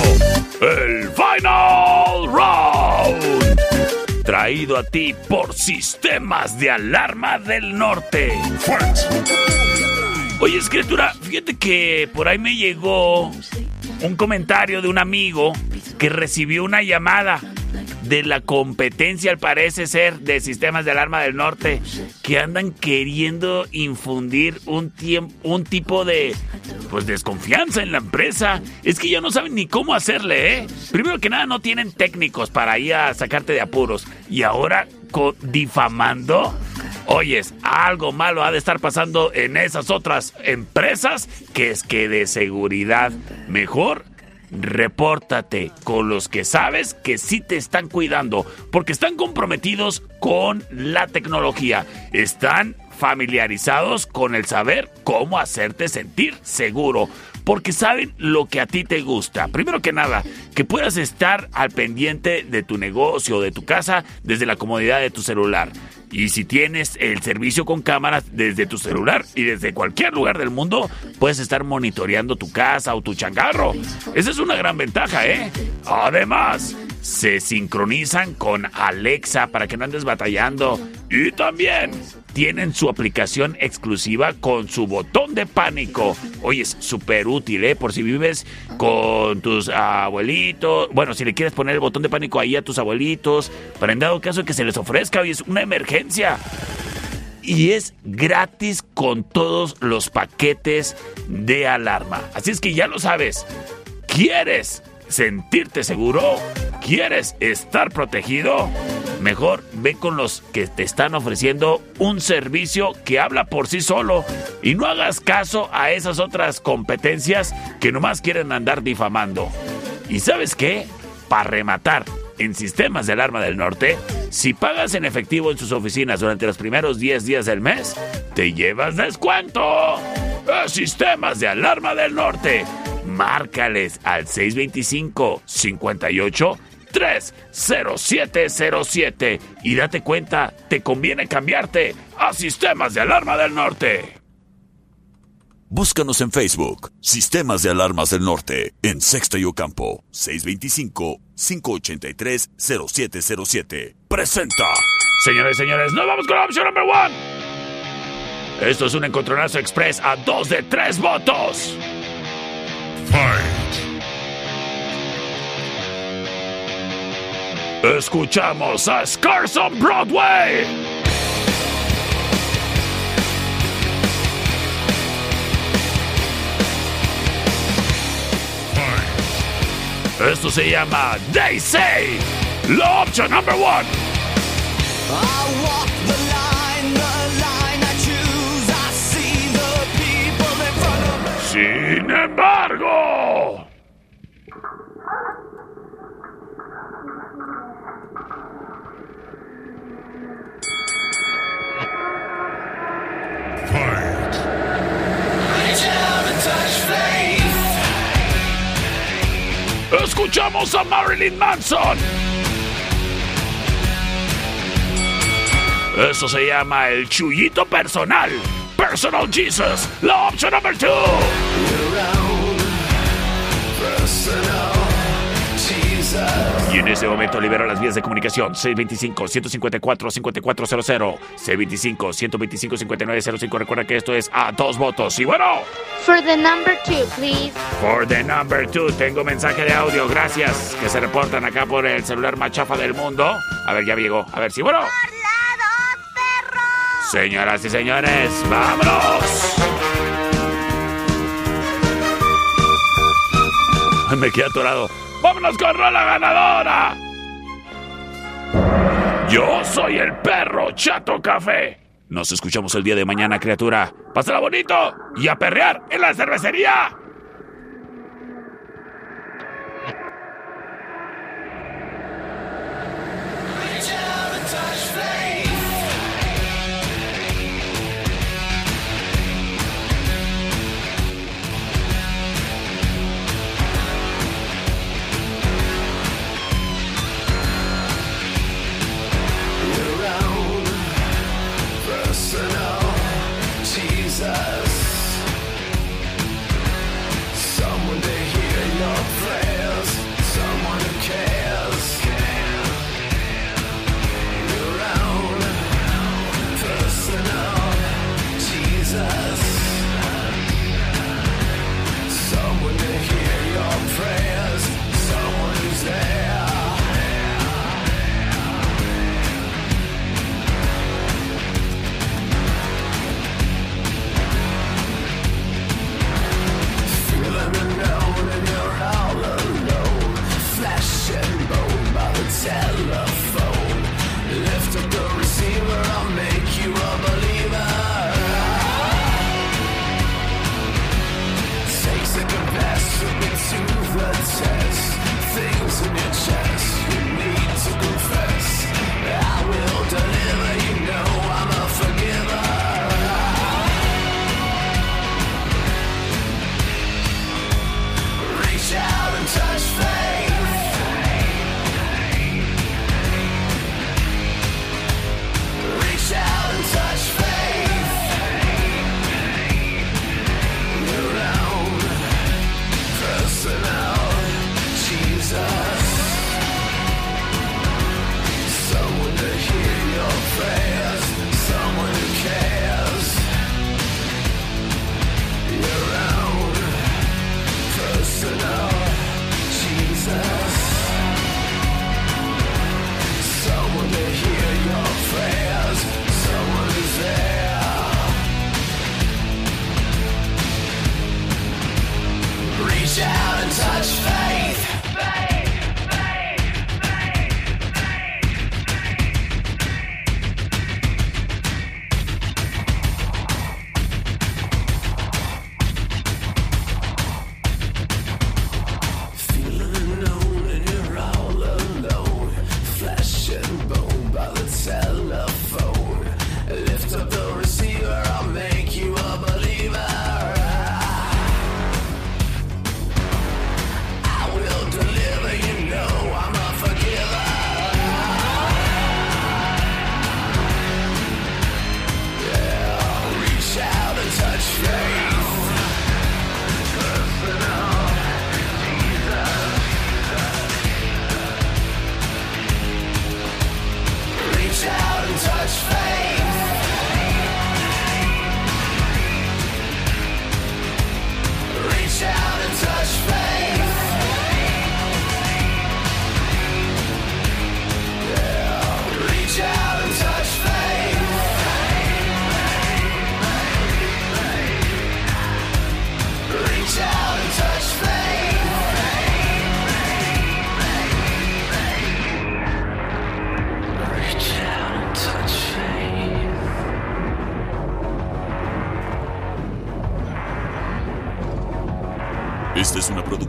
el Final Round. Traído a ti por Sistemas de Alarma del Norte. Oye, escritura, fíjate que por ahí me llegó un comentario de un amigo que recibió una llamada de la competencia, al parece ser, de sistemas de alarma del norte, que andan queriendo infundir un, un tipo de pues desconfianza en la empresa. Es que ya no saben ni cómo hacerle, ¿eh? Primero que nada, no tienen técnicos para ir a sacarte de apuros. Y ahora, difamando. Oyes, algo malo ha de estar pasando en esas otras empresas que es que de seguridad mejor repórtate con los que sabes que sí te están cuidando, porque están comprometidos con la tecnología, están familiarizados con el saber cómo hacerte sentir seguro, porque saben lo que a ti te gusta. Primero que nada, que puedas estar al pendiente de tu negocio de tu casa desde la comodidad de tu celular. Y si tienes el servicio con cámaras desde tu celular y desde cualquier lugar del mundo, puedes estar monitoreando tu casa o tu changarro. Esa es una gran ventaja, ¿eh? Además, se sincronizan con Alexa para que no andes batallando. Y también tienen su aplicación exclusiva con su botón de pánico. Oye, es súper útil, ¿eh? Por si vives con tus abuelitos. Bueno, si le quieres poner el botón de pánico ahí a tus abuelitos, para en dado caso que se les ofrezca, hoy es una emergencia y es gratis con todos los paquetes de alarma. Así es que ya lo sabes. ¿Quieres sentirte seguro? ¿Quieres estar protegido? Mejor ve con los que te están ofreciendo un servicio que habla por sí solo y no hagas caso a esas otras competencias que nomás quieren andar difamando. ¿Y sabes qué? Para rematar, en Sistemas de Alarma del Norte, si pagas en efectivo en sus oficinas durante los primeros 10 días del mes, te llevas descuento. A Sistemas de Alarma del Norte. Márcales al 625 58 30707 y date cuenta, te conviene cambiarte a Sistemas de Alarma del Norte. Búscanos en Facebook, Sistemas de Alarmas del Norte, en Sexto y Ocampo, 625-583-0707. Presenta. Señores y señores, nos vamos con la opción number one. Esto es un encontronazo express a dos de tres votos. Escuchamos a Scars on Broadway. Esto se llama They Say. La number one. Embargo. Escuchamos a Marilyn Manson. Eso se llama el chullito personal. Personal Jesus. La opción number two. Y en ese momento libera las vías de comunicación 625-154-5400, C25-125-5905. Recuerda que esto es a dos votos. Y bueno, For the number two, please. for the number two, tengo mensaje de audio. Gracias que se reportan acá por el celular más chafa del mundo. A ver, ya llegó. A ver si bueno. Señoras y señores, vámonos. Me quedé atorado. ¡Vámonos con Rola Ganadora! Yo soy el perro Chato Café. Nos escuchamos el día de mañana, criatura. Pásala bonito y a perrear en la cervecería.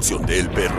Producción de El Perro.